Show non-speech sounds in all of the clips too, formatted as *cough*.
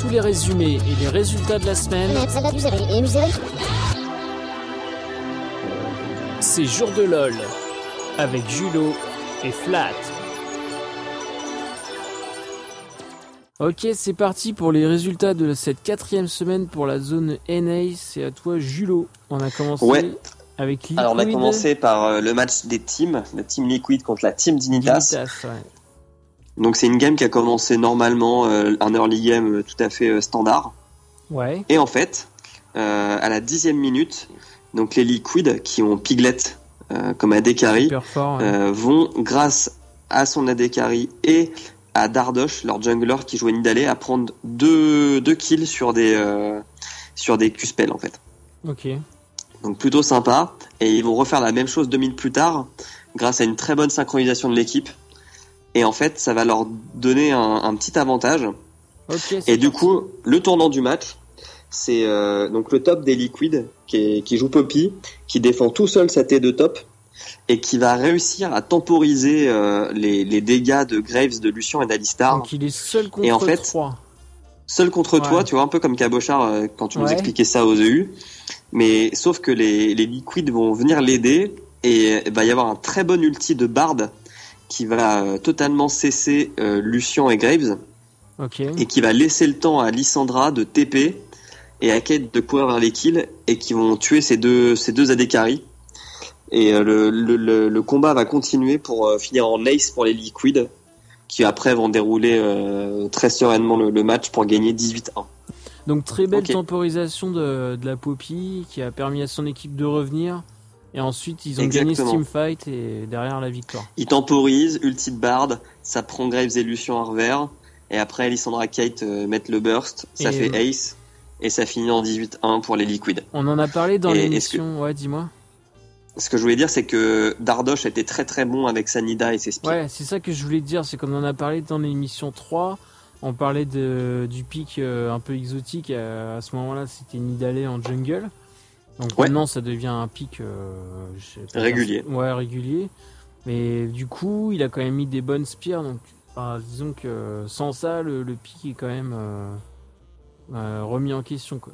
tous les résumés et les résultats de la semaine, c'est Jour de LOL avec Julo et Flat. Ok, c'est parti pour les résultats de cette quatrième semaine pour la zone NA. C'est à toi, Julo. On a commencé Ouais. avec Liquid. Alors on a commencé par euh, le match des teams, la team Liquid contre la team Dignitas. Dignitas, ouais. Donc c'est une game qui a commencé normalement, euh, un early game euh, tout à fait euh, standard. Ouais. Et en fait, euh, à la dixième minute, donc les Liquid qui ont Piglet comme AD carry fort. vont, grâce à son AD carry et à Dardosh, leur jungler qui jouait Nidalé, à prendre deux, deux kills sur des, sur des Q-spells en fait. Ok. Donc plutôt sympa. Et ils vont refaire la même chose deux minutes plus tard, grâce à une très bonne synchronisation de l'équipe. Et en fait, ça va leur donner un, un petit avantage. Et du coup, le tournant du match, c'est euh, donc le top des Liquid qui, est- qui joue Poppy, qui défend tout seul sa T de top et qui va réussir à temporiser euh, les, les dégâts de Graves, de Lucian et d'Alistar. Donc il est seul contre Et en fait, 3. Seul contre Ouais. toi, tu vois, un peu comme Cabochard euh, quand tu nous expliquais ça aux EU. Mais sauf que les, les Liquid vont venir l'aider et il va y avoir un très bon ulti de Bard qui va euh, totalement cesser euh, Lucian et Graves et qui va laisser le temps à Lissandra de TP et à Kate de courir vers les kills et qui vont tuer ces deux, ces deux AD carry. Et euh, le, le, combat va continuer pour finir en ace pour les Liquid qui après vont dérouler euh, très sereinement le, le match pour gagner 18-1. Donc très belle temporisation de, de la Poppy qui a permis à son équipe de revenir. Et ensuite ils ont Exactement. gagné ce teamfight et derrière la victoire. Il temporise, ulti de Bard, ça prend Graves et Lucian revers, et après Lissandra Kate euh, mettent le burst, ça Et- fait ace, et ça finit en 18-1 pour les Liquid. On en a parlé dans l'émission. Ouais, dis-moi. Ce que je voulais dire, c'est que Dardosh était très très bon avec Sanida et ses spears. Ouais, c'est ça que je voulais dire. C'est comme on en a parlé dans l'émission 3. On parlait de, du pic euh, un peu exotique. euh, à ce moment-là, c'était Nidalé en jungle. Donc Ouais. maintenant, ça devient un pic euh, Régulier. dire- Ouais, régulier. Mais du coup, il a quand même mis des bonnes spears. Donc, disons que sans ça, le, le pic est quand même euh, euh, remis en question. Quoi.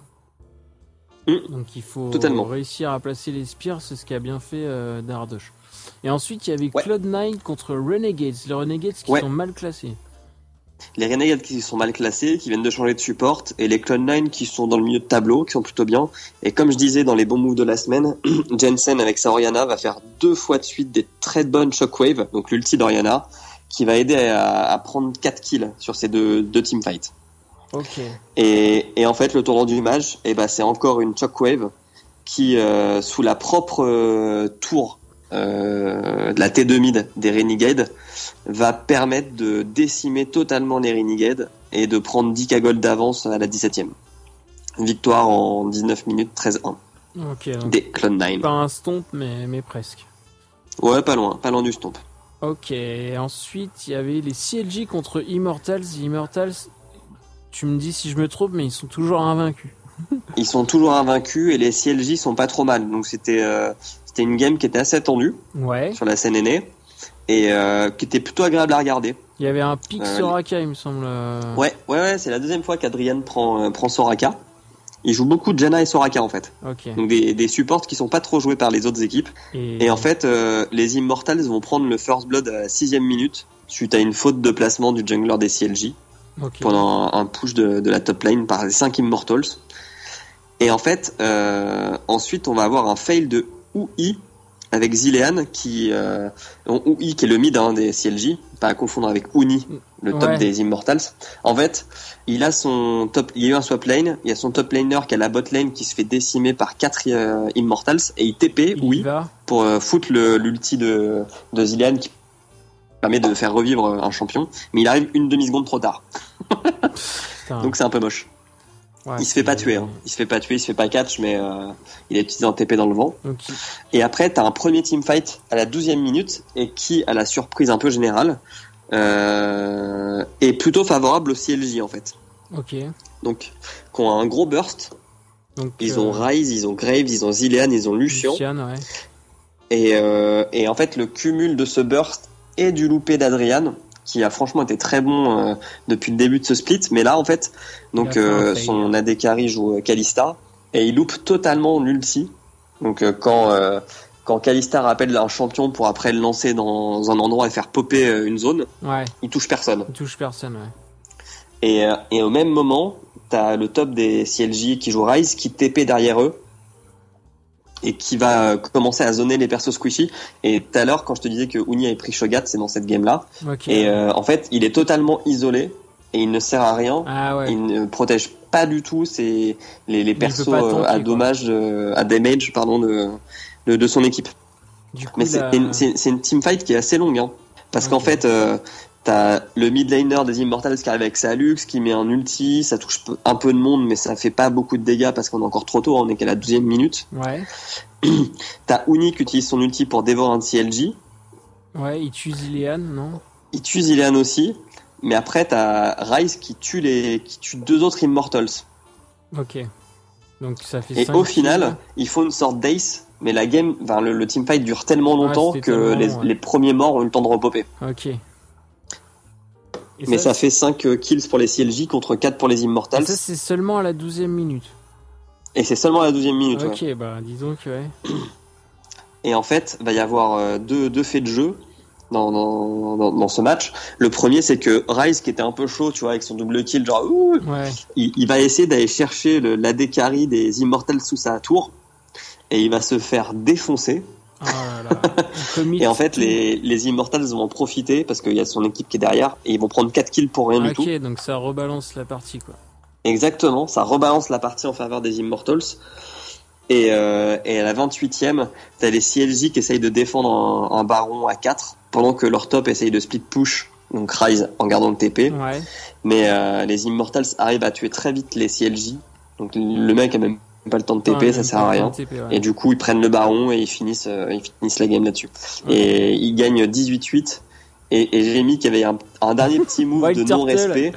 Mm. Donc il faut Totalement. réussir à placer les spears. C'est ce qu'a bien fait Dardosh. Et ensuite, il y avait Ouais. Cloud9 contre Renegades. Les Renegades qui Ouais. sont mal classés. Les Renegades qui sont mal classés, qui viennent de changer de support, et les Clone9 qui sont dans le milieu de tableau, qui sont plutôt bien. Et comme je disais dans les bons moves de la semaine, *clears throat* Jensen avec sa Oriana va faire deux fois de suite des très bonnes shockwaves, donc l'ulti d'Oriana, qui va aider à, à prendre 4 kills sur ces deux, deux teamfights. Et en fait, le tournant du match, eh ben, c'est encore une shockwave qui, euh, sous la propre euh, tour euh, de la T2 mid des Renegades, va permettre de décimer totalement les Renegades et de prendre 10 k gold d'avance à la 17ème. Victoire en 19 minutes 13-1 Ok. Donc des Clone 9. pas un stomp, mais, mais presque. Ouais, pas loin, pas loin du stomp. Ok. Ensuite, il y avait les CLG contre Immortals. Immortals, tu me dis si je me trompe, mais ils sont toujours invaincus. Ils sont toujours invaincus et les CLJ sont pas trop mal. Donc c'était euh, c'était une game qui était assez tendue Ouais. sur la scène aînée et euh, qui était plutôt agréable à regarder. Il y avait un pic Euh, Soraka, il me semble. euh. Ouais, ouais, ouais, c'est la deuxième fois qu'Adrian prend, prend Soraka. Il joue beaucoup de Janna et Soraka en fait. Donc des, des supports qui sont pas trop joués par les autres équipes. Et en fait, euh, les Immortals vont prendre le First Blood à la sixième minute suite à une faute de placement du jungler des CLJ pendant un, un push de, de la top lane par les 5 Immortals. Et en fait, euh, ensuite on va avoir un fail de UI avec Zilean qui euh, qui est le mid hein, des CLJ, pas à confondre avec Uni, le top Ouais. des Immortals. En fait, il a son top, il y a eu un swap lane, il y a son top laner qui a la bot lane qui se fait décimer par 4 Immortals et il TP il y UI va. pour euh, foutre l'ulti de, de Zilean qui permet de faire revivre un champion, mais il arrive une demi seconde trop tard. *laughs* Donc c'est un peu moche. Ouais, il se fait pas tuer, hein. il se fait pas tuer, il se fait pas catch, mais euh, il a utilisé un TP dans le vent. Et après, t'as un premier teamfight à la 12e minute, et qui, à la surprise un peu générale, euh, est plutôt favorable au CLJ en fait. ok. Donc, qui ont un gros burst. Donc, Ils euh, ont Ryze, ils ont Graves, ils ont Zilean, ils ont Lucian. Lucian, ouais. Et, et en fait, le cumul de ce burst et du loupé d'Adrian qui a franchement été très bon euh, depuis le début de ce split. Mais là, en fait, donc euh, son AD carry joue euh, Kalista et il loupe totalement l'ulti. Donc euh, quand quand Kalista rappelle un champion pour après le lancer dans un endroit et faire popper une zone, Ouais, il touche personne. il touche personne, ouais. Et, et au même moment, t'as le top des CLJ qui joue Rise qui TP derrière eux et qui va commencer à zoner les persos squishy. Et tout à l'heure, quand je te disais que Uni avait pris Shogat, c'est dans cette game-là. Et euh, en fait, il est totalement isolé et il ne sert à rien. ah ouais. Il ne protège pas du tout ses, les, persos euh, tanker, à dommage, euh, à damage pardon, de, de, de son équipe. Du coup, Mais c'est une, une teamfight qui est assez longue. Hein, parce qu'en fait, euh, t'as le mid laner des Immortals qui arrive avec sa Lux, qui met un ulti, ça touche un peu de monde, mais ça fait pas beaucoup de dégâts parce qu'on est encore trop tôt, on est qu'à la 12 minute. Ouais. *clears throat* T'as Uni qui utilise son ulti pour dévorer un CLJ. Ouais, il tue Zilean, non? Il tue Zilean aussi. Mais après, t'as Ryze qui tue, les, qui tue deux autres Immortals. Ok. Donc ça fait Et au final, il faut une sorte d'ace, mais la game, enfin, le, le teamfight dure tellement longtemps que tellement les, ouais. les premiers morts ont eu le temps de repopper. Ok. Et Mais ça fait 5 kills pour les CLJ contre 4 pour les et Immortals. ça, c'est seulement à la 12 e minute. Et c'est seulement à la 12 minute. ouais. Ok, bah disons que ouais. Et en fait, va y avoir euh, deux, deux faits de jeu dans, dans, dans, dans ce match. Le premier, c'est que Ryze, qui était un peu chaud, tu vois, avec son double kill, genre, ouh, Ouais. il, il va essayer d'aller chercher le- l'AD carry des Immortals sous sa tour. Et il va se faire défoncer. Oh là là. Il commit Et en fait, les, les Immortals vont en profiter parce qu'il y a son équipe qui est derrière et ils vont prendre 4 kills pour rien du tout. Ok, donc ça rebalance la partie quoi. Exactement, ça rebalance la partie en faveur des Immortals. Et, euh, et à la 28e, t'as les CLJ qui essayent de défendre un, un baron à 4 pendant que leur top essaye de split push, donc Rise en gardant le TP. Ouais. Mais euh, les Immortals arrivent à tuer très vite les CLJ. Donc le mec a même pas le temps de TP, ça sert à rien. TP, ouais. Et du coup, ils prennent le baron et ils finissent, euh, ils finissent la game là-dessus. Et ils gagnent 18-8. Et, et j'ai mis qu'il y avait un, un dernier petit move *laughs* de non-respect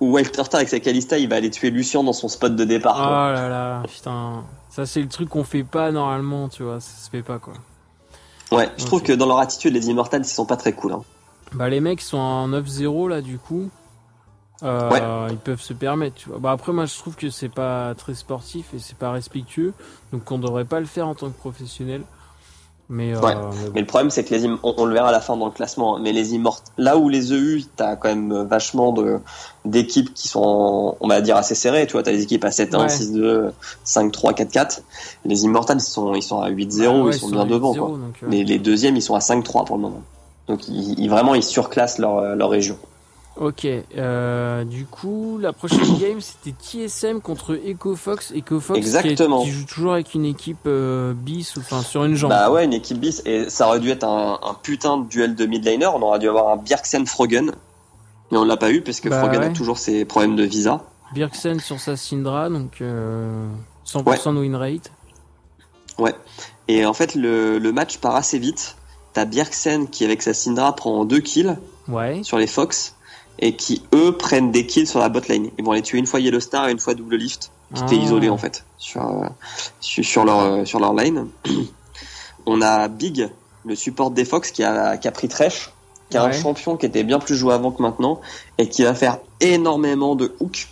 où Wild Turtle avec sa Kalista, il va aller tuer Lucian dans son spot de départ. Oh quoi. là là, putain. Ça, c'est le truc qu'on fait pas normalement, tu vois. Ça se fait pas, quoi. Ouais, je trouve que dans leur attitude, les Immortals, ils sont pas très cool. Hein. Bah, les mecs sont en 9-0 là, du coup. Euh, Ouais. Ils peuvent se permettre, tu vois. Bah, après, moi, je trouve que c'est pas très sportif et c'est pas respectueux. Donc, on devrait pas le faire en tant que professionnel. Mais, euh, Ouais. mais. Mais le problème, c'est que les on, on le verra à la fin dans le classement. hein, Mais les Immortals, là où les EU, t'as quand même vachement de d'équipes qui sont, on va dire, assez serrées. Tu vois, t'as des équipes à 7-1, Ouais. 6-2, 5-3, 4-4. Les Immortals, ils sont, ils sont à 8-0, Ah ouais, ils sont bien devant. 8-0, Quoi. donc, euh, Les, deuxièmes, ils sont à 5-3 pour le moment. Donc, ils, ils- vraiment, ils surclassent leur, euh, leur région. Ok, euh, du coup, la prochaine *coughs* game c'était TSM contre EcoFox. EcoFox qui, est- Exactement. qui joue toujours avec une équipe euh, bis, ou enfin sur une jambe. Bah ouais, une équipe bis. Et ça aurait dû être un, un putain de duel de mid laner. On aurait dû avoir un Bjergsen Frogen. Mais on l'a pas eu parce que Bah Frogen a ouais. toujours ses problèmes de visa. Birksen sur sa Syndra, donc euh, 100% de win rate. Ouais. Et en fait, le, le match part assez vite. T'as Bjergsen qui, avec sa Syndra, prend deux kills Ouais. sur les Fox. Et qui, eux, prennent des kills sur la bot lane. Ils vont les tuer une fois Yellow Star et une fois Double Lift. Qui étaient Ah. isolés, en fait, sur, euh, sur, sur leur, euh, sur leur lane. *clears throat* On a Big, le support des Fox, qui a, qui a pris Thresh. Qui est un champion qui était bien plus joué avant que maintenant. Et qui va faire énormément de hooks.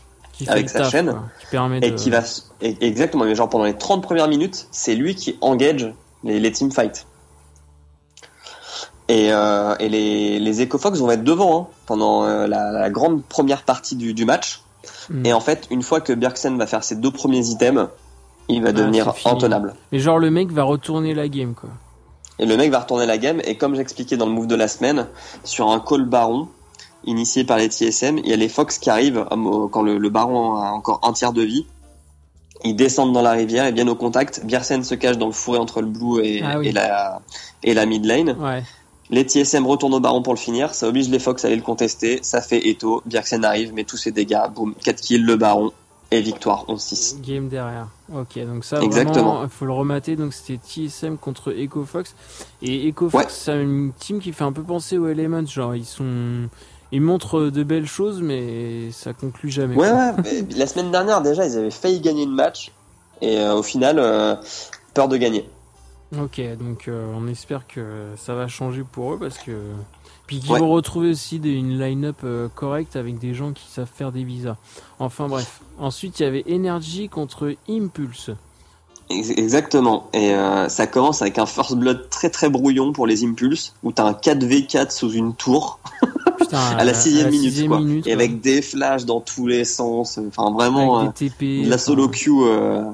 Avec sa taf, chaîne. quoi, qui permet Et de... qui va, et- exactement, mais genre pendant les 30 premières minutes, c'est lui qui engage les, les teamfights. Et, euh, et les, les EcoFox vont être devant hein, pendant euh, la, la grande première partie du, du match. Hmm. Et en fait, une fois que Bjergsen va faire ses deux premiers items, il va Ah, devenir intenable. Mais genre le mec va retourner la game, quoi. Et le mec va retourner la game. Et comme j'expliquais dans le move de la semaine, sur un call baron initié par les TSM, il y a les Fox qui arrivent euh, quand le, le baron a encore un tiers de vie. Ils descendent dans la rivière et viennent au contact. Bjersen se cache dans le fourré entre le blue et, Ah oui. et la, et la mid lane. Ouais. Les TSM retournent au baron pour le finir. Ça oblige les Fox à aller le contester. Ça fait Eto. Bjersen arrive, met tous ses dégâts. Boum, 4 kills, le baron. Et victoire, 11-6. Game derrière. Ok, donc ça, Exactement. vraiment, il faut le remater. Donc c'était TSM contre EcoFox. Et EcoFox, Ouais. c'est une team qui fait un peu penser aux Elements. Genre, ils sont. Ils montrent de belles choses, mais ça conclut jamais. Ouais, ouais. mais *laughs* la semaine dernière, déjà, ils avaient failli gagner une match. Et euh, au final, euh, peur de gagner. Ok, donc euh, on espère que ça va changer pour eux parce que. Puis qu'ils vont retrouver aussi des, une line-up euh, correcte avec des gens qui savent faire des visas. Enfin bref. Ensuite, il y avait Energy contre Impulse. Exactement. Et euh, ça commence avec un first blood très très brouillon pour les Impulse, où t'as un 4v4 sous une tour. Putain, *laughs* à la sixième minute, quoi. et avec des flashs dans tous les sens. Enfin, vraiment, TP, la solo queue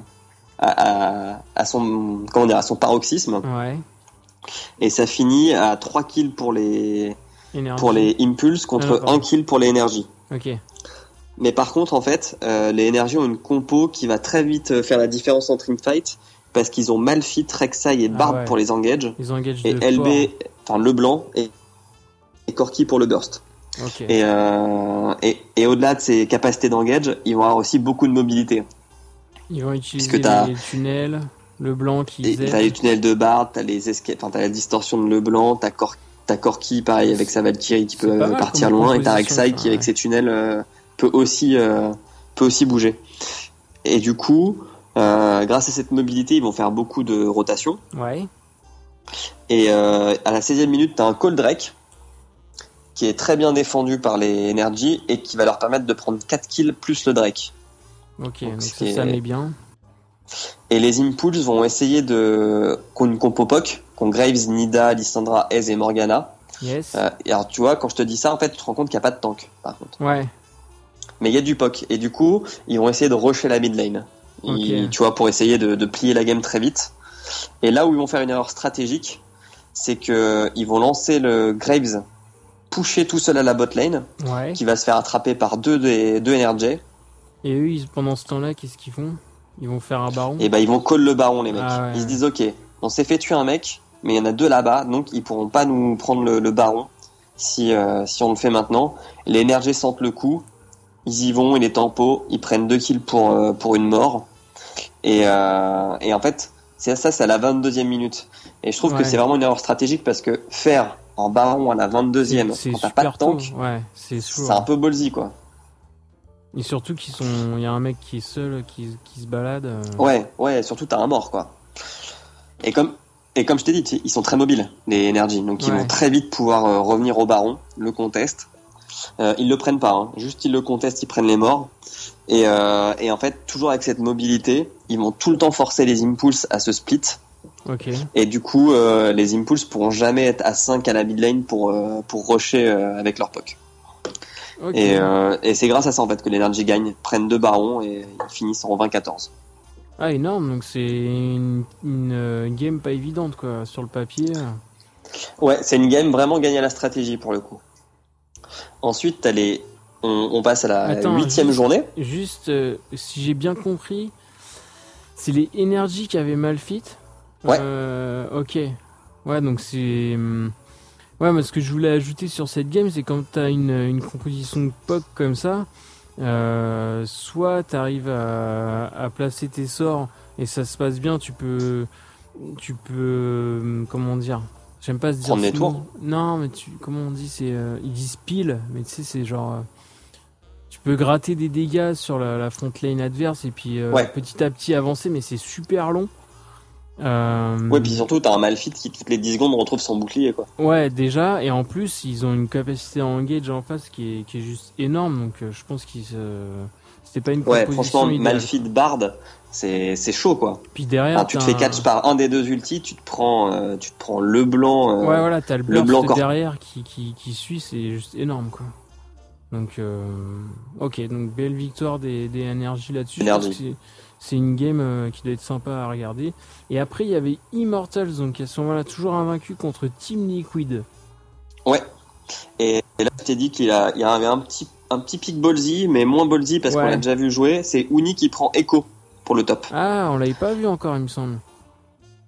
à, à, son comment dire à son paroxysme. Ouais. Et ça finit à 3 kills pour les pour les impulses contre 1 kill pour les énergies. Ok. Mais par contre, en fait, euh, les énergies ont une compo qui va très vite euh, faire la différence entre une fight parce qu'ils ont Malfit, Rek'Sai et Barb Ah ouais. pour les engage Ils et LB, enfin le blanc et, et Corki pour le burst. Et, euh, et, et au-delà de ces capacités d'engage, ils vont avoir aussi beaucoup de mobilité. Ils vont utiliser les tunnels, le blanc qui. T'as les tunnels de Bard, t'as les escapes, t'as la distorsion de Leblanc, t'as Cor Corki pareil avec sa Valkyrie qui peut partir loin et t'as Rek'Sai qui avec ses tunnels euh, peut aussi euh, peut aussi bouger. Et du coup, euh, grâce à cette mobilité, ils vont faire beaucoup de rotation. Ouais. Et à la 16e minute, t'as un Cold Drake qui est très bien défendu par les Energy et qui va leur permettre de prendre 4 kills plus le Drake. Ok. Donc, Donc ça, ça met bien. Et les Impulse vont essayer de qu'on une compo POC, qu'on Graves, Nida, Lissandra, Ez et Morgana. Yes. Euh, et alors tu vois, quand je te dis ça, en fait, tu te rends compte qu'il n'y a pas de tank, par contre. Ouais. Mais il y a du POC. Et du coup, ils vont essayer de rusher la mid lane. Tu vois, pour essayer de, de plier la game très vite. Et là où ils vont faire une erreur stratégique, c'est que ils vont lancer le Graves pusher tout seul à la bot lane, Ouais. qui va se faire attraper par deux des deux NRJ. Et eux, ils- pendant ce temps-là, qu'est-ce qu'ils font? Ils vont faire un baron? Et ben ils vont call le baron les mecs. Ah ouais, ils se disent ok, on s'est fait tuer un mec, mais il y en a deux là-bas, donc ils pourront pas nous prendre le, le baron si euh, si on le fait maintenant. Les NRG sentent le coup, ils y vont, il est tempo, ils prennent deux kills pour euh, pour une mort. Et euh, et en fait c'est ça, c'est à la 22e minute. Et je trouve Ouais. que c'est vraiment une erreur stratégique parce que faire en baron à la 22e C'est quand t'as pas de tank, Ouais, c'est un peu ballsy quoi. Et surtout qu'ils sont, il y a un mec qui est seul, qui, qui se balade. euh, Ouais, ouais, surtout t'as un mort quoi. Et comme et comme je t'ai dit, ils sont très mobiles les Energy, donc ils Ouais. vont très vite pouvoir euh, revenir au baron, le contest. Euh, ils le prennent pas, hein. juste ils le contestent, ils prennent les morts. Et, et en fait, toujours avec cette mobilité, ils vont tout le temps forcer les impulses à se split. Et du coup, les impulses pourront jamais être à 5 à la mid lane pour pour rusher avec leur poke. Et, euh, et c'est grâce à ça en fait que l'Energy gagne, prennent deux barons et ils finissent en 20-14. Ah énorme. Donc c'est une, une, euh, game pas évidente quoi sur le papier. Ouais, c'est une game vraiment gagnée à la stratégie pour le coup. Ensuite, t'as les... on, on passe à la huitième journée. Juste, euh, si j'ai bien compris, c'est les Energy qui avaient mal fit. Ouais. Euh, ok. Ouais, donc c'est. Ouais, mais ce que je voulais ajouter sur cette game, c'est quand t'as une, une composition de POC comme ça, euh, soit t'arrives à, à placer tes sorts et ça se passe bien, tu peux. Tu peux. Comment dire J'aime pas se dire. Prendre tours Non, mais tu. Comment on dit c'est, euh, Ils disent pile, mais tu sais, c'est genre. euh, tu peux gratter des dégâts sur la, la front lane adverse et puis euh, Ouais. petit à petit avancer, mais c'est super long. Euh, Ouais, puis surtout, t'as un Malfit qui toutes les 10 secondes retrouve son bouclier, quoi. Ouais, déjà, et en plus, ils ont une capacité à engage en face qui est, qui est juste énorme, donc euh, je pense qu'ils se... C'était pas une Ouais, franchement. Malfit Bard, c'est chaud, quoi. Puis derrière, Enfin, tu te fais catch par un des deux ultis, tu te prends, euh, tu te prends le blanc. Ouais, voilà, t'as le blanc corps. derrière qui, qui, qui suit, c'est juste énorme, quoi. Donc, euh, ok, donc belle victoire des, des NRJ là-dessus. C'est- une game euh, qui doit être sympa à regarder. Et après, il y avait Immortals, donc à ce moment-là, toujours invaincu contre Team Liquid. Et, et là, je t'ai dit qu'il a- il y avait un petit, un petit pic ballsy, mais moins ballsy parce Ouais. qu'on l'a déjà vu jouer. C'est Uni qui prend Echo pour le top. Ah, on l'avait pas vu encore, il me semble.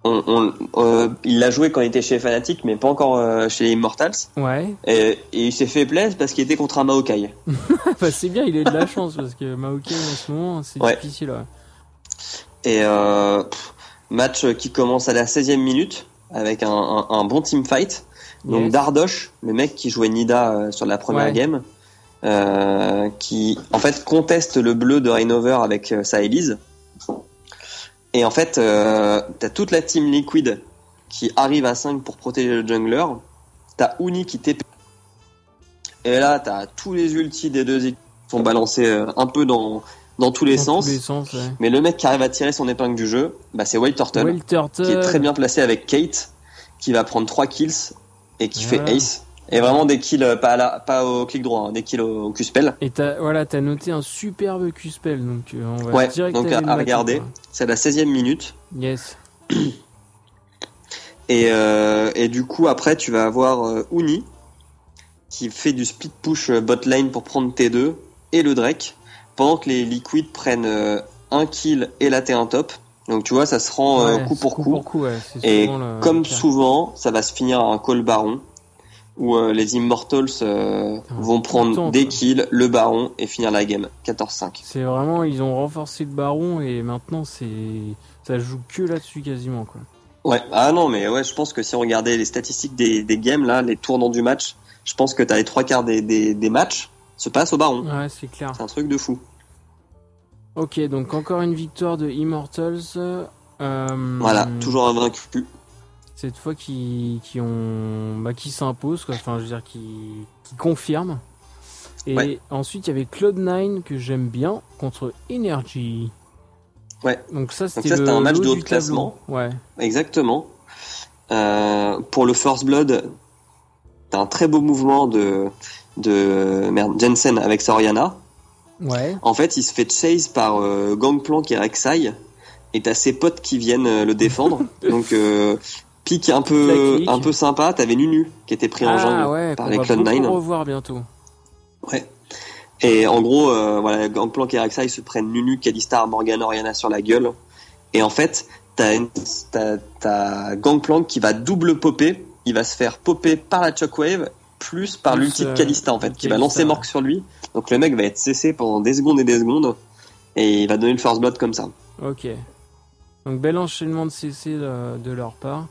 On, on- euh, il l'a joué quand il était chez Fnatic, mais pas encore euh, chez Immortals. Ouais, Et, et il s'est fait plaisir parce qu'il était contre un Maokai. *laughs* bah, c'est bien, il a eu de la chance parce que Maokai en ce moment, c'est Ouais. difficile. Ouais. Et euh, match qui commence à la 16e minute avec un, un, un bon team fight. Donc Yes. Dardosh, le mec qui jouait Nida sur la première Ouais. game, qui en fait conteste le bleu de Rainover avec sa Elise. Et en fait, euh, t'as toute la team Liquid qui arrive à 5 pour protéger le jungler. T'as Uni qui TP. Et là, t'as tous les ultis des deux équipes qui sont balancés euh, un peu dans, dans tous les Dans sens. tous les sens, ouais. Mais le mec qui arrive à tirer son épingle du jeu, bah, c'est Wild Turtle, Turtle. qui est très bien placé avec Kate, qui va prendre 3 kills et qui Voilà. fait ace. Et vraiment des kills, euh, pas, à la, pas au clic droit, hein, des kills au, au Q-spell. Et t'as, voilà, t'as noté un superbe Q-spell, donc euh, on va Ouais, direct donc à- regarder. C'est la 16e minute. Yes. Et, euh, et du coup, après, tu vas avoir euh, Uni qui fait du speed push bot lane pour prendre T2 et le Drake pendant que les Liquids prennent un kill et la T1 top. Donc tu vois, ça se rend Ouais, coup pour coup. ouais, Et le- comme souvent, ça va se finir à un call baron où euh, les Immortals euh, vont prendre temps, des kills, le baron et finir la game 14-5. C'est vraiment, ils ont renforcé le baron et maintenant c'est, ça joue que là-dessus quasiment, quoi. Ouais, ah non, mais ouais, je pense que si on regardait les statistiques des, des games, là, les tournants du match, je pense que t'as les trois quarts des, des, des matchs se passent au baron. Ouais, c'est clair. C'est un truc de fou. Ok, donc encore une victoire de Immortals. euh, Voilà, toujours invaincu. Cette fois qui, qui ont, bah, qui s'imposent, quoi. Enfin, je veux dire, qui, qui confirment. Et Ouais. ensuite, il y avait Cloud9 que j'aime bien contre Energy. Ouais. Donc ça, c'était un match de haut de classement. Ouais. Exactement. Euh, pour le First Blood, t'as un très beau mouvement de, de merde, Jensen avec Soriana. Ouais. En fait, il se fait chase par euh, Gangplank et Rek'Sai, et t'as ses potes qui viennent euh, le défendre. *laughs* Donc, euh, pic un peu, un peu sympa. T'avais Nunu qui était pris en ah jungle ouais, par les va Cloud9. beaucoup revoir bientôt. Ouais. Et en gros, euh, voilà, Gangplank et Rek'Sai se prennent Nunu, Kalista, Morgana, Oriana sur la gueule. Et en fait, t'as Gangplank qui va double popper. Il va se faire popper par la Shockwave plus par l'ulti de euh, Kalista en fait, qui va lancer ouais. Mork sur lui. Donc le mec va être cessé pendant des secondes et des secondes. Et il va donner le first blood comme ça. Ok. Donc bel enchaînement de CC de, de leur part.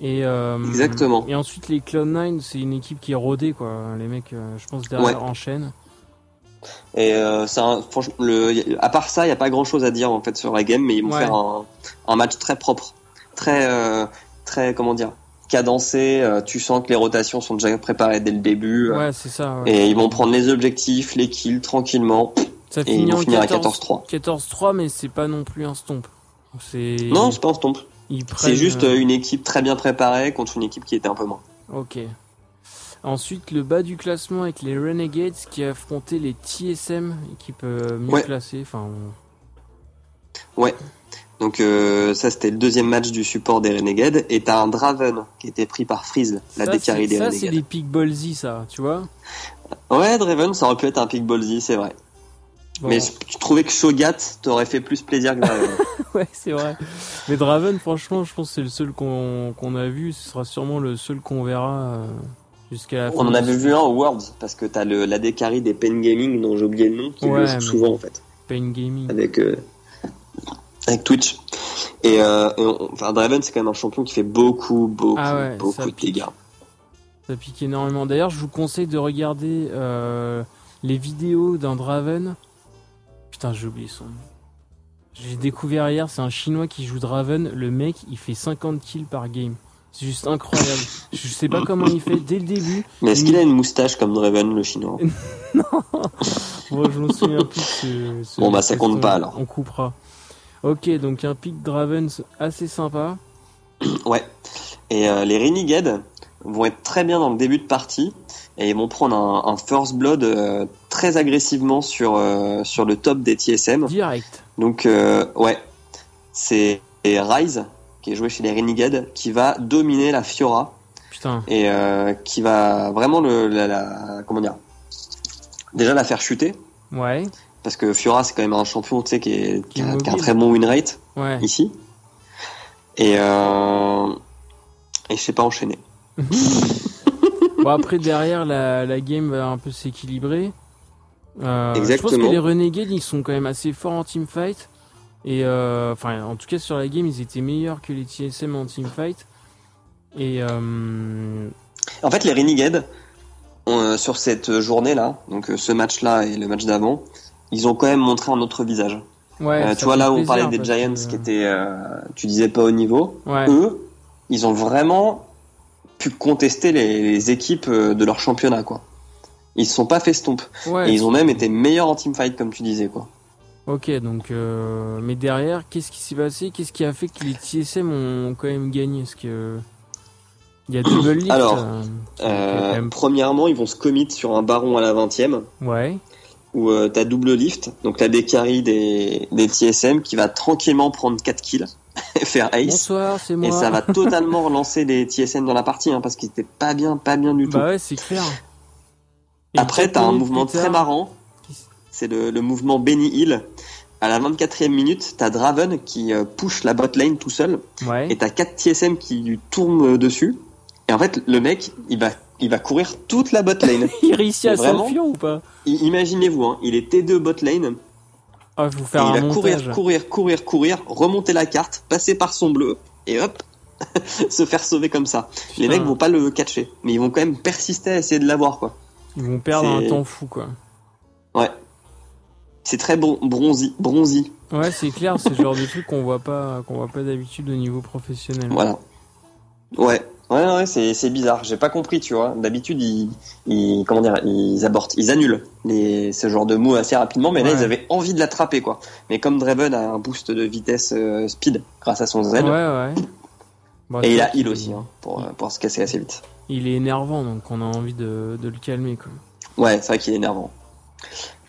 Et, euh, Exactement. Et ensuite les Cloud9, c'est une équipe qui est rodée quoi. Les mecs, euh, je pense derrière enchaînent. Et euh, un- franchement, le, à part ça, il y a pas grand chose à dire en fait sur la game, mais ils vont Ouais. faire un, un match très propre, très, euh, très comment dire, cadencé. euh, tu sens que les rotations sont déjà préparées dès le début. Ouais, c'est ça. ouais. Et ils vont prendre les objectifs, les kills tranquillement. Ça et ils vont finir à 14 14-3. 14-3, mais c'est pas non plus un stomp. Non, c'est pas un stomp. C'est juste euh, une équipe très bien préparée contre une équipe qui était un peu moins. Ok. Ensuite, le bas du classement avec les Renegades qui affrontaient les TSM, équipe euh, mieux Ouais. classée. Enfin, Donc euh, ça c'était le deuxième match du support des Renegades. Et t'as un Draven qui était pris par Freeze, la c'est- des ça, c'est Renegades. des pick ballsy, ça, tu vois? Ouais, Draven, ça aurait pu être un pick ballsy, c'est vrai. Bon. Mais je, je trouvais que Shogat t'aurait fait plus plaisir que Draven. *laughs* Ouais, c'est vrai. Mais Draven, franchement, je pense que c'est le seul qu'on a vu. Ce sera sûrement le seul qu'on verra euh, jusqu'à la fin. On en avait vu un au Worlds parce que t'as le la décarrie des Pen Gaming dont j'ai oublié le nom qui Ouais, le joue mais- souvent en fait Pain Gaming. avec euh, avec Twitch. Et, euh, et on- enfin Draven c'est quand même un champion qui fait beaucoup beaucoup Ah ouais, beaucoup de pique. dégâts. Ça pique énormément. D'ailleurs, je vous conseille de regarder euh, les vidéos d'un Draven. Putain, j'ai oublié son nom. J'ai découvert hier, c'est un chinois qui joue Draven. Le mec, il fait 50 kills par game. C'est juste incroyable. je sais pas comment il fait dès le début. Mais est-ce qu'il a une moustache comme Draven le chinois? *laughs* Bon, je me souviens plus ce, ce- Bon, bah, ça compte pas, alors. On coupera. Ok, donc un pick Draven assez sympa. *clears throat* Ouais. Et euh, les Renegades vont être très bien dans le début de partie et ils vont prendre un, un first blood euh, très agressivement sur euh, sur le top des TSM. Direct. Donc euh, ouais, c'est Rise qui est joué chez les Renegades qui va dominer la Fiora Putain. et euh, qui va vraiment le la, la- comment dire déjà la faire chuter Ouais. parce que Fiora c'est quand même un champion tu sais qui, est, a, qui a un très bon win rate Ouais. ici et euh, et je sais pas enchaîner. *laughs* Bon après derrière la, la game va un peu s'équilibrer. Euh, Je pense Exactement. que les Renegades ils sont quand même assez forts en teamfight. Et euh, enfin en tout cas sur la game ils étaient meilleurs que les TSM en teamfight. Et euh, En fait, les Renegades, euh, sur cette journée-là, donc ce match-là et le match d'avant, ils ont quand même montré un autre visage. ouais. Tu vois, là où on parlait des Giants que- qui étaient, tu disais pas au niveau, Ouais. eux, ils ont vraiment pu contester les, les équipes de leur championnat, quoi. Ils se sont pas fait stomp. Ouais. Et ils ont même été meilleurs en teamfight, comme tu disais, quoi. Ok, donc euh, mais derrière, qu'est-ce qui s'est passé? Qu'est-ce qui a fait que les TSM ont quand même gagné? Est-ce que il y a double lift Alors, euh, Euh, même- premièrement, ils vont se commit sur un baron à la 20ème, Ouais. où euh, t'as double lift, donc t'as des carries des, des TSM qui va tranquillement prendre 4 kills, et *laughs* faire ace. Bonsoir, c'est moi. Et ça va totalement *laughs* relancer les TSM dans la partie, hein, parce qu'ils étaient pas bien, pas bien du tout. Bah ouais, c'est clair. Après, t'as un mouvement très marrant. C'est le, le mouvement Benny Hill. À la 24e minute, t'as Draven qui euh, push la bot lane tout seul. Ouais. Et t'as 4 TSM qui lui tournent euh, dessus. Et en fait, le mec, il va, il va courir toute la bot lane. *laughs* Il réussit à s'enfuir ou pas? Imaginez-vous, hein, il est T2 bot lane. Ah, Et il va montage. courir, courir, courir, courir, remonter la carte, passer par son bleu. Et hop, *laughs* se faire sauver comme ça. Les mecs vont pas le catcher. Mais ils vont quand même persister à essayer de l'avoir, quoi. Ils vont perdre un temps fou, quoi. Ouais. C'est très bon, bronzy, bronzy. Ouais, c'est clair, c'est le genre de truc qu'on voit pas, qu'on voit pas d'habitude au niveau professionnel. Voilà. Ouais. Ouais, ouais, c'est, c'est bizarre. J'ai pas compris, tu vois. D'habitude, ils, ils, comment dire, ils abortent, ils annulent les, ce genre de mots assez rapidement, mais là, ils avaient envie de l'attraper, quoi. Mais comme Draven a un boost de vitesse euh, speed grâce à son Z, Ouais, ouais. Bon, et il a heal aussi, hein, pour, pour se casser assez vite. Il est énervant, donc on a envie de, de le calmer, quoi. Ouais, c'est vrai qu'il est énervant.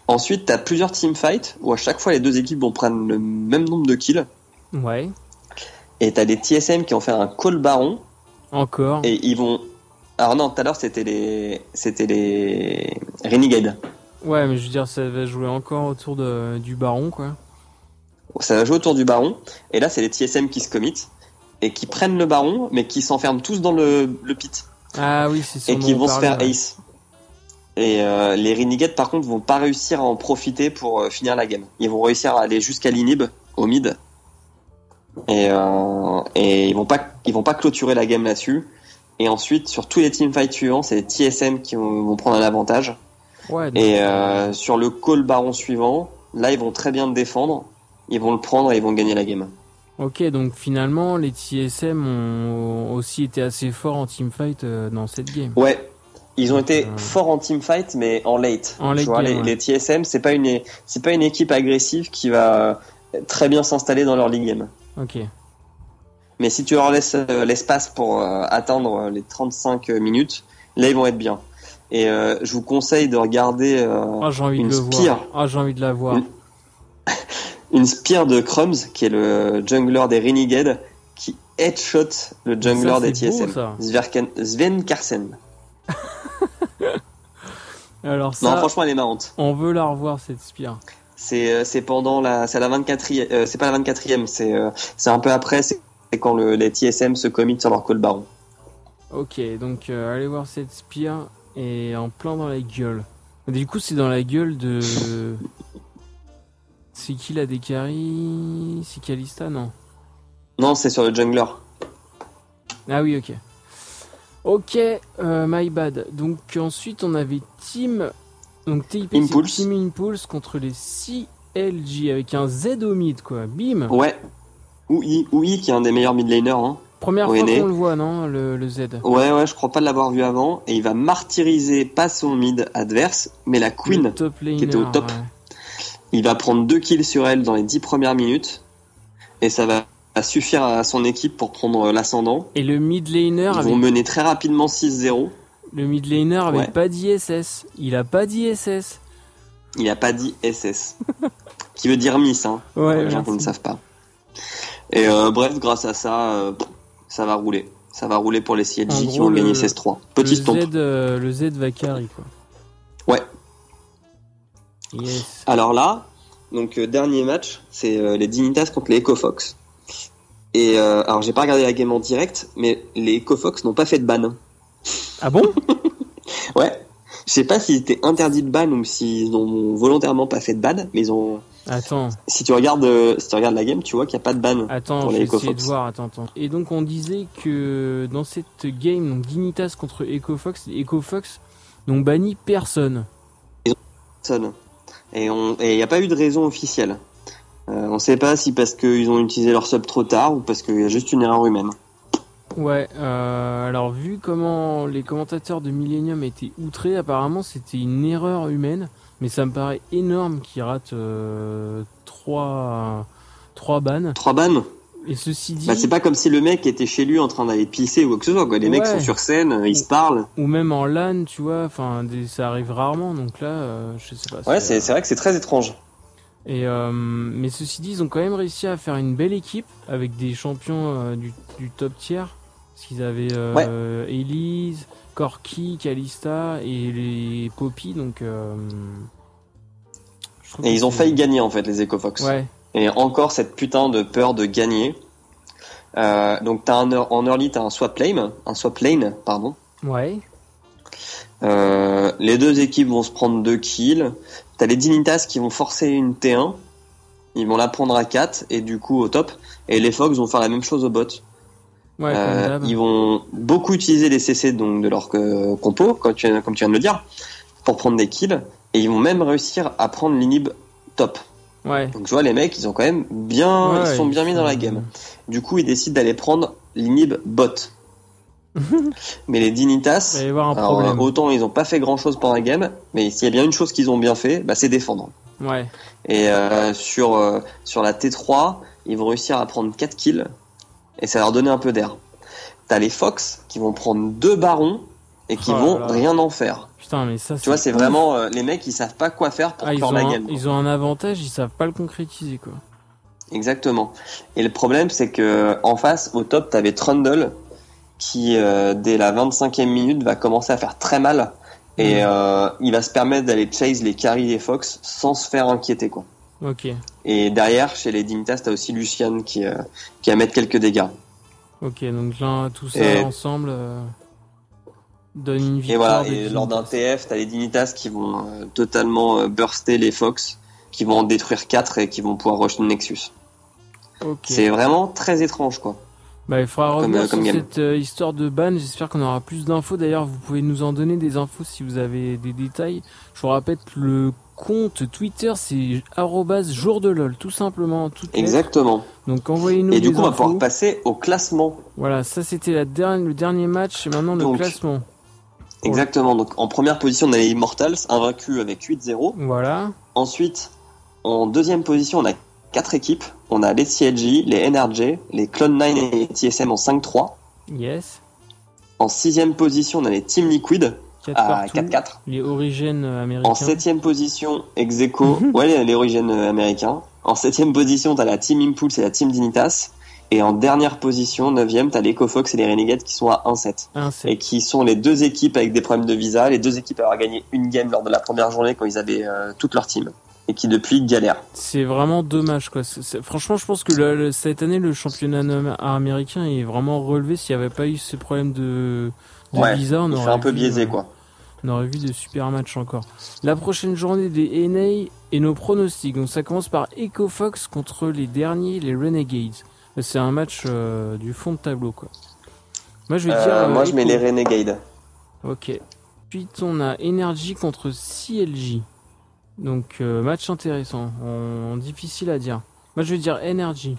Ensuite, t'as plusieurs teamfights où à chaque fois les deux équipes vont prendre le même nombre de kills. Ouais. Et t'as des TSM qui vont faire un call baron Encore. et ils vont. Alors non, tout à l'heure c'était les, c'était les Renegade. Ouais, mais je veux dire, ça va jouer encore autour de, du baron, quoi. Ça va jouer autour du baron. Et là, c'est les TSM qui se commit et qui prennent le baron, mais qui s'enferment tous dans le, le pit Ah oui, c'est ça. et qui on vont se faire ace. Et euh, les Renegade, par contre, vont pas réussir à en profiter pour euh, finir la game. Ils vont réussir à aller jusqu'à l'inhib, au mid. Et, euh, et ils vont pas, ils vont pas clôturer la game là-dessus. Et ensuite, sur tous les teamfights suivants, c'est les TSM qui vont, vont prendre un avantage. Ouais, Et sur le call baron suivant, là, ils vont très bien le défendre. Ils vont le prendre et ils vont gagner la game. Ok, donc finalement, les TSM ont aussi été assez forts en teamfight euh, dans cette game. Ouais, ils ont été Euh. forts en teamfight, mais en late. En late vois, game, les, ouais. les TSM, c'est pas une, c'est pas une équipe agressive qui va très bien s'installer dans leur league game. Ok. Mais si tu leur laisses euh, l'espace pour euh, atteindre euh, les 35 minutes, là ils vont être bien. Et euh, je vous conseille de regarder euh, Ah, j'ai envie une de le spire. voir. Ah, j'ai envie de la voir. Une- *laughs* une spear de Crumbs, qui est le jungler des Renegade, qui headshot le jungler Ça, des beau, TSM. ça. Sverken- Sven Karsen. *laughs* Alors Non, ça, franchement, elle est marrante. on veut la revoir cette spire. C'est euh, pendant la c'est la 24e euh, c'est pas la 24e, c'est euh, c'est un peu après, c'est quand le, les TSM se committent sur leur call baron. Ok, donc euh, allez voir cette spire et en plein dans la gueule. Du coup, c'est dans la gueule de. *laughs* C'est qui la Dekari C'est Kalista Non? Non, c'est sur le jungler. Ah oui, ok. Ok, euh, my bad. Donc ensuite, on avait Team. Donc TIP, Impulse. Team Impulse contre les CLG avec un Z au mid, quoi. Bim Ouais. Oui, Oui qui est un des meilleurs mid laners hein. Première fois qu'on le voit, non le, le Z? Ouais ouais, je crois pas l'avoir vu avant et il va martyriser pas son mid adverse, mais la queen. laner, était au top. ouais. Il va prendre deux kills sur elle dans les 10 premières minutes et ça va suffire à son équipe pour prendre l'ascendant. Et le mid laner Ils vont mener très rapidement 6-0. Le mid laner avait Ouais. pas d'ISS. Il a pas d'ISS. Il a pas dit SS. *laughs* qui veut dire Miss, hein. Ouais, les gens qui ne savent pas. Et euh, bref, grâce à ça, euh, ça va rouler. Ça va rouler pour les CLG qui le- gagner 16-3. Petit le stomp. Z, euh, le Z va carry, quoi. Ouais. Yes. Alors là, donc euh, dernier match, c'est euh, les Dignitas contre les EcoFox. Et euh, alors j'ai pas regardé la game en direct, mais les EcoFox n'ont pas fait de ban. Ah bon? *laughs* Ouais. Je sais pas s'ils étaient interdits de ban ou s'ils ont volontairement pas fait de ban, mais ils ont. Attends, Si tu regardes, si tu regardes la game, tu vois qu'il n'y a pas de ban. attends, Pour les vais essayer de Ecofox. voir, attends, attends. Et donc on disait que dans cette game, donc Dignitas contre EcoFox, les EcoFox n'ont banni personne. Personne. Et on et il n'y a pas eu de raison officielle. Euh, on sait pas si parce qu'ils ont utilisé leur sub trop tard ou parce qu'il y a juste une erreur humaine. Ouais, euh, alors vu comment les commentateurs de Millennium étaient outrés, apparemment c'était une erreur humaine, mais ça me paraît énorme qu'ils ratent euh, trois, trois bannes. Trois bannes Et ceci dit, Bah, c'est pas comme si le mec était chez lui en train d'aller pisser ou quoi que ce soit, quoi. Les mecs sont sur scène, ils se parlent. ou même en LAN, tu vois, enfin des- ça arrive rarement, donc là, euh, je sais pas. Ouais, c'est vrai que c'est très étrange. Et euh, mais ceci dit, ils ont quand même réussi à faire une belle équipe avec des champions euh, du, du top tier. Parce qu'ils avaient euh, Elise, Corki, Kalista et les Poppy, donc. euh, je Et ils ont failli gagner, en fait, les EcoFox. Ouais, Et encore cette putain de peur de gagner. Euh, donc t'as un, en early, t'as un swap lane, un swap lane, pardon. ouais, Euh, les deux équipes vont se prendre deux kills. T'as les Dignitas qui vont forcer une T1. Ils vont la prendre à 4 et du coup au top. Et les Fox vont faire la même chose au bot. ouais, Euh, ils vont beaucoup utiliser les CC donc de leur compo, comme tu, comme tu viens de le dire, pour prendre des kills. Et ils vont même réussir à prendre l'inhib top. Ouais. Donc tu vois les mecs, ils ont quand même bien, Ouais, ils sont bien mis dans la game. Du coup, ils décident d'aller prendre l'inhib bot. *laughs* Mais les Dignitas, Il va y avoir un alors, problème. autant ils ont pas fait grand chose pendant la game, mais s'il y a bien une chose qu'ils ont bien fait, bah, c'est défendre. Ouais, Et euh, sur, euh, sur la T3, ils vont réussir à prendre 4 kills, et ça va leur donner un peu d'air. T'as les Fox qui vont prendre deux barons, et qui Oh vont là. rien en faire. putain, mais ça, Tu vois, c'est vraiment euh, les mecs, ils savent pas quoi faire pour Ah, ils, clore ont la un, game. ils ont un avantage, ils savent pas le concrétiser, quoi. Exactement. Et le problème, c'est que en face, au top, t'avais Trundle qui, euh, dès la 25e minute, va commencer à faire très mal. Et euh, il va se permettre d'aller chase les carries des Fox sans se faire inquiéter. quoi. Ok, Et derrière, chez les Dignitas, t'as aussi Lucian qui, qui va mettre quelques dégâts. ok, donc là, tout ça Et- ensemble donne une Et voilà, et lors d'un. TF, t'as les Dignitas qui vont euh, totalement euh, burster les Fox, qui vont en détruire 4 et qui vont pouvoir rush le Nexus. C'est vraiment très étrange, quoi. Bah, il faudra Comme, revenir euh, sur cette histoire de ban. J'espère qu'on aura plus d'infos. D'ailleurs, vous pouvez nous en donner des infos si vous avez des détails. Je vous rappelle le compte Twitter, c'est jour de lol, tout simplement. Tout Exactement. Donc envoyez-nous Et des du coup, on va infos. pouvoir passer au classement. Voilà, ça c'était la dernière, le dernier match et maintenant le Donc, classement. Exactement. Donc, en première position, on a les Immortals, invaincu avec 8-0. Voilà. Ensuite, en deuxième position, on a quatre équipes. On a les CLG, les NRJ, les Clone9 et TSM en 5-3. Yes. En sixième position, on a les Team Liquid 4 à partout. 4-4. Les origines euh, américains. En septième position, Execo, *laughs* ouais, les- les origines euh, américains. En septième position, t'as la Team Impulse et la Team Dignitas. Et en dernière position, neuvième, t'as les EcoFox et les Renegades qui sont à 1-7. Un, c'est- Et qui sont les deux équipes avec des problèmes de visa, les deux équipes à avoir gagné une game lors de la première journée quand ils avaient euh, toute leur team. Et qui depuis galèrent. C'est vraiment dommage quoi. Franchement, je pense que le- le- cette année, le championnat am- américain est vraiment relevé. S'il n'y avait pas eu ces problèmes de, de Ouais, visa, on aurait un peu vu, biaisé euh, quoi. On aurait vu de super matchs encore. La prochaine journée des NA et nos pronostics. Donc ça commence par EcoFox contre les derniers, les Renegades. C'est un match euh, du fond de tableau quoi. Moi je vais dire. Euh, euh, moi je mets les Renegades. Ok. Ensuite on a Energy contre CLJ. Donc euh, match intéressant. Difficile à dire. Moi je vais dire Energy.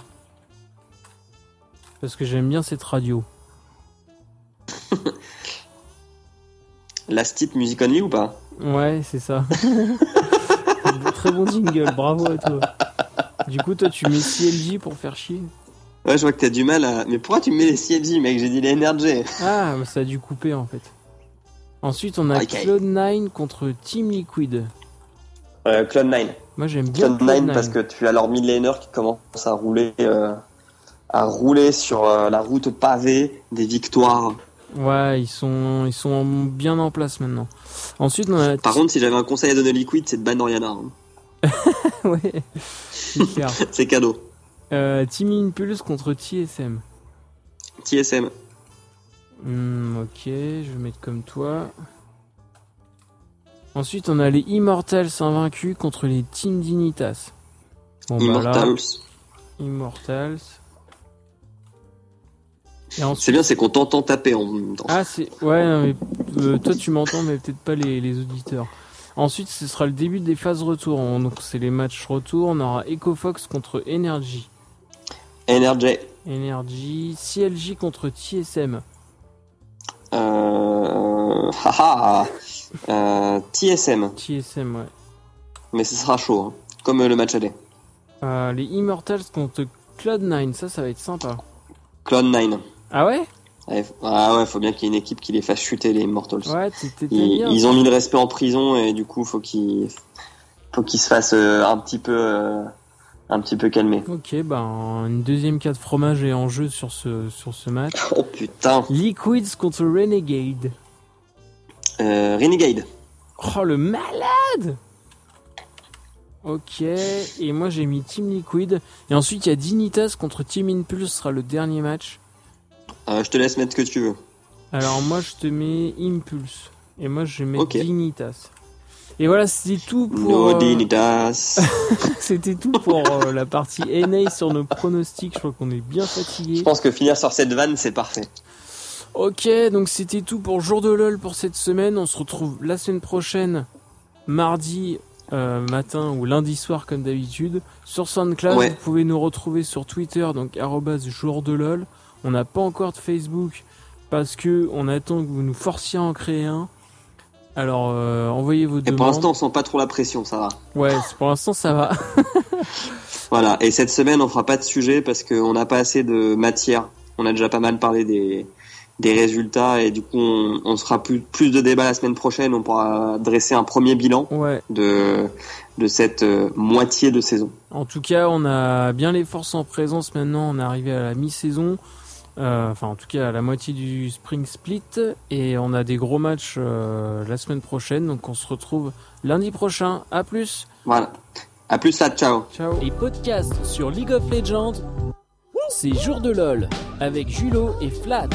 Parce que j'aime bien cette radio. *laughs* Last Tip Music Only ou pas? Ouais, c'est ça. *laughs* Très bon jingle, bravo à toi. Du coup, toi, tu mets CLJ pour faire chier. Ouais, je vois que t'as du mal à. Mais pourquoi tu mets les CLG, mec J'ai dit les NRJ. Ah, ça a dû couper en fait. Ensuite, on a Ok. Cloud9 contre Team Liquid. Euh, Clone9. Moi, j'aime bien Clone9 Cloud9. parce que tu as leur midlaner qui commence à rouler, euh, à rouler sur euh, la route pavée des victoires. Ouais, ils sont, ils sont bien en place maintenant. Ensuite, on a. Par contre, si j'avais un conseil à donner Liquid, c'est de ban Oriana. hein. *laughs* ouais. *laughs* C'est cadeau. Euh, Team Impulse contre TSM. TSM. Hmm, ok, je vais mettre comme toi. Ensuite, on a les Immortals invaincus contre les Team Dignitas. Bon, bah Immortals. Immortals. Ensuite... C'est bien, c'est qu'on t'entend taper en même temps. Ah, c'est. Ouais, non, mais euh, toi tu m'entends, mais peut-être pas les, les auditeurs. Ensuite, ce sera le début des phases retour. On- Donc, c'est les matchs retour. On aura EcoFox contre Energy. NRJ. Energy. CLJ contre TSM. Euh... haha, euh, TSM, TSM, ouais. mais ce sera chaud, hein, comme euh, le match aller. Euh, les Immortals contre Cloud9, ça, ça va être sympa. Clone 9. Ah ouais? Ah ouais, faut bien qu'il y ait une équipe qui les fasse chuter les Immortals. Ouais, t'étais ils, bien. ils ont mis le respect en prison et du coup faut qu'ils faut qu'ils se fassent euh, un petit peu euh, un petit peu calmer. Ok, ben une deuxième carte fromage est en jeu sur ce, sur ce match. *laughs* Oh putain, Liquids contre Renegade. euh, Renegade. Oh le malade Ok, et moi j'ai mis Team Liquid. Et ensuite il y a Dignitas contre Team Impulse, ce sera le dernier match. Euh, je te laisse mettre ce que tu veux. Alors moi je te mets Impulse. Et moi je mets Ok. Dignitas. Et voilà, c'était tout pour, euh, *laughs* c'était tout pour euh, la partie NA sur nos pronostics. Je crois qu'on est bien Je fatigué. pense que finir sur cette vanne c'est parfait. Ok, donc c'était tout pour Jour de LOL pour cette semaine. On se retrouve la semaine prochaine, mardi euh, matin ou lundi soir comme d'habitude. Sur SoundCloud, Ouais. vous pouvez nous retrouver sur Twitter, donc jour de LOL. On n'a pas encore de Facebook parce que on attend que vous nous forciez à en créer un. Alors euh, envoyez vos Et demandes. pour l'instant on sent pas trop la pression, ça va. ouais, pour l'instant ça va. *laughs* Voilà. Et cette semaine on fera pas de sujet parce qu'on n'a pas assez de matière. On a déjà pas mal parlé des des résultats et du coup on, on se fera plus plus de débats la semaine prochaine. On pourra dresser un premier bilan Ouais. de de cette euh, moitié de saison. En tout cas, on a bien les forces en présence maintenant. On est arrivé à la mi-saison. Euh, enfin, en tout cas, à la moitié du Spring Split. Et on a des gros matchs euh, la semaine prochaine. Donc, on se retrouve lundi prochain. À plus. Voilà. À plus là, ciao. Ciao. Les podcasts sur League of Legends, c'est Jour de LOL avec Julo et Flat.